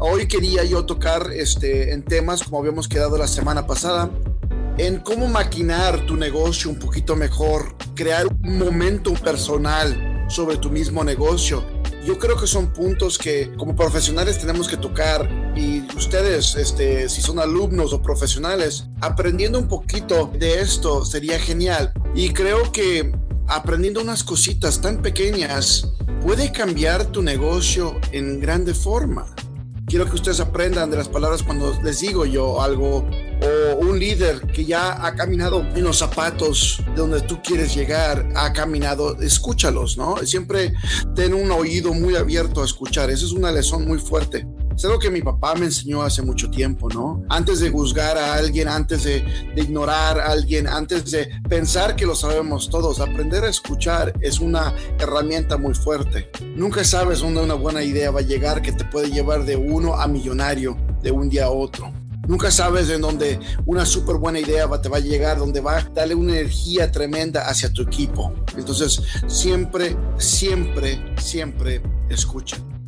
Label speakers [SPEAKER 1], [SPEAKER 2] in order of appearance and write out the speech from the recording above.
[SPEAKER 1] hoy quería yo tocar este, en temas como habíamos quedado la semana pasada, en cómo maquinar tu negocio un poquito mejor, crear un momento personal sobre tu mismo negocio. Yo creo que son puntos que como profesionales tenemos que tocar y ustedes, este, si son alumnos o profesionales, aprendiendo un poquito de esto sería genial. Y creo que aprendiendo unas cositas tan pequeñas puede cambiar tu negocio en grande forma. Quiero que ustedes aprendan de las palabras cuando les digo yo algo o un líder que ya ha caminado en los zapatos de donde tú quieres llegar, ha caminado, escúchalos, ¿no? Siempre ten un oído muy abierto a escuchar. Esa es una lección muy fuerte. Es algo que mi papá me enseñó hace mucho tiempo, ¿no? Antes de juzgar a alguien, antes de, ignorar a alguien, antes de pensar que lo sabemos todos, aprender a escuchar es una herramienta muy fuerte. Nunca sabes dónde una buena idea va a llegar que te puede llevar de uno a millonario de un día a otro. Nunca sabes en dónde una súper buena idea te va a llegar, donde va a darle una energía tremenda hacia tu equipo. Entonces, siempre, siempre, siempre escuchen.